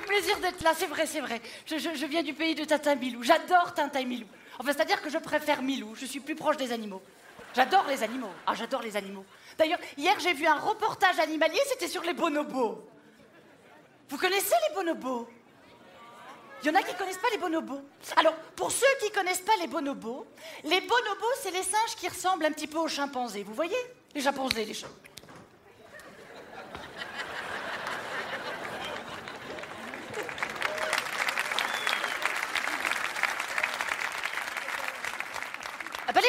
Fait plaisir d'être là, c'est vrai, c'est vrai. Je, viens du pays de Tintin Milou. J'adore Tintin Milou. Enfin, c'est-à-dire que je préfère Milou. Je suis plus proche des animaux. J'adore les animaux. Ah, j'adore les animaux. D'ailleurs, hier, j'ai vu un reportage animalier, c'était sur les bonobos. Vous connaissez les bonobos? Il y en a qui connaissent pas les bonobos. Alors, pour ceux qui connaissent pas les bonobos, les bonobos, c'est les singes qui ressemblent un petit peu aux chimpanzés. Vous voyez? Les chimpanzés, les chimpanzés. Ah ben,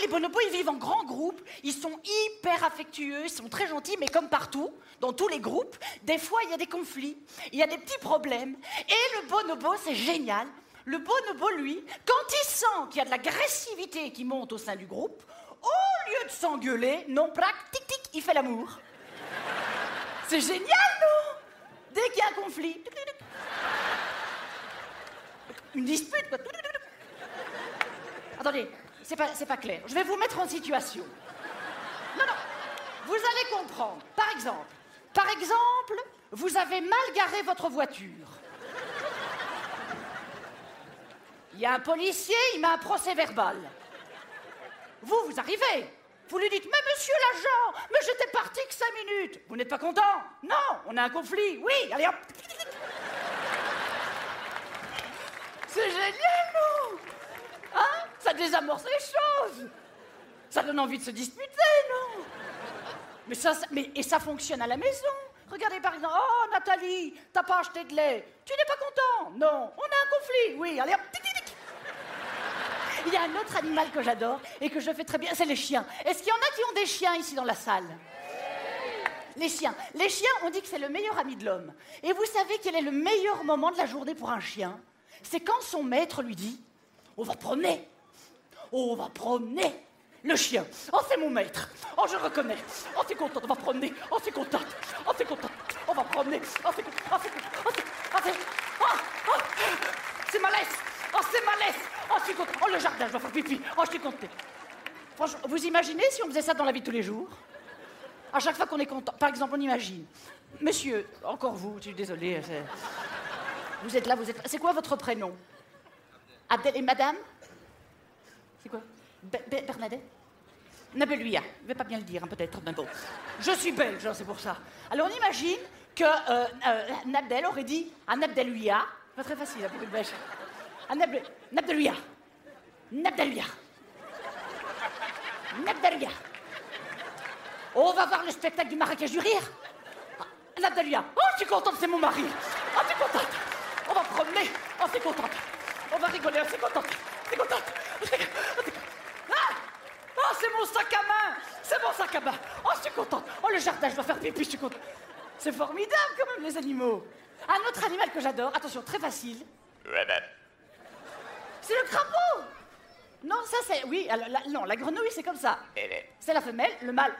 les bonobos, ils vivent en grands groupes, ils sont hyper affectueux, ils sont très gentils, mais comme partout, dans tous les groupes, des fois il y a des conflits, il y a des petits problèmes. Et le bonobo, c'est génial. Le bonobo, lui, quand il sent qu'il y a de l'agressivité qui monte au sein du groupe, au lieu de s'engueuler, non, plaque, tic tic, il fait l'amour. C'est génial, non? Dès qu'il y a un conflit, une dispute, quoi. Attendez, c'est pas, pas clair. Je vais vous mettre en situation. Non, non, vous allez comprendre. Par exemple, par exemple, vous avez mal garé votre voiture. Il y a un policier, il met un procès verbal. Vous, vous arrivez. Vous lui dites, mais monsieur l'agent, mais j'étais parti que cinq minutes. Vous n'êtes pas content? Non, on a un conflit. Oui, allez hop. C'est génial, non Hein Ça désamorce les choses. Ça donne envie de se disputer, non? Mais ça, mais, Et ça fonctionne à la maison. Regardez par exemple, oh Nathalie, t'as pas acheté de lait. Tu n'es pas content? Non, on a un conflit. Oui, allez hop. Il y a un autre animal que j'adore et que je fais très bien, c'est les chiens. Est-ce qu'il y en a qui ont des chiens ici dans la salle? Les chiens. Les chiens, on dit que c'est le meilleur ami de l'homme. Et vous savez quel est le meilleur moment de la journée pour un chien? C'est quand son maître lui dit On va. Oh, on va promener. Le chien. Oh, c'est mon maître. Oh, je reconnais. Oh, t'es contente, on va promener. Oh, t'es contente. Oh, t'es contente. On va promener. Oh, t'es contente. Oh, t'es contente. Oh, t'es- oh, oh, oh. C'est laisse. Oh, c'est. Oh, je suis contente. Oh, le jardin, je vais faire pipi. Oh, je suis contente. Franchement, vous imaginez si on faisait ça dans la vie de tous les jours? À chaque fois qu'on est content. Par exemple, on imagine. Monsieur, encore vous, je suis désolée. c'est- Vous êtes là, vous êtes là. C'est quoi votre prénom? Abdel et madame? C'est quoi? Be- Be- Bernadette? Nabeluia. Je vais pas bien le dire, hein, peut-être, mais bon. Je suis belge, hein, c'est pour ça. Alors on imagine que euh, euh, Nabdel aurait dit à Nabdeluia. Pas très facile, hein, pour une belge. À Nabde- Nabdeluia. Nabdeluia. On va voir le spectacle du Marrakech du rire. Ah. Oh, je suis contente, c'est mon mari. Oh, t'es contente. On va promener. Oh, t'es contente. On va rigoler, oh, c'est contente. T'es contente. Oh, t'es- oh, t'es- Ah Oh, c'est mon sac à main. Oh, je suis contente. Oh, le jardin, je dois faire pipi, je suis contente. C'est formidable, quand même, les animaux. Un autre animal que j'adore, attention, très facile. C'est le crapaud. Non, ça c'est. Oui, la- non, la grenouille, c'est comme ça. C'est la femelle, le mâle.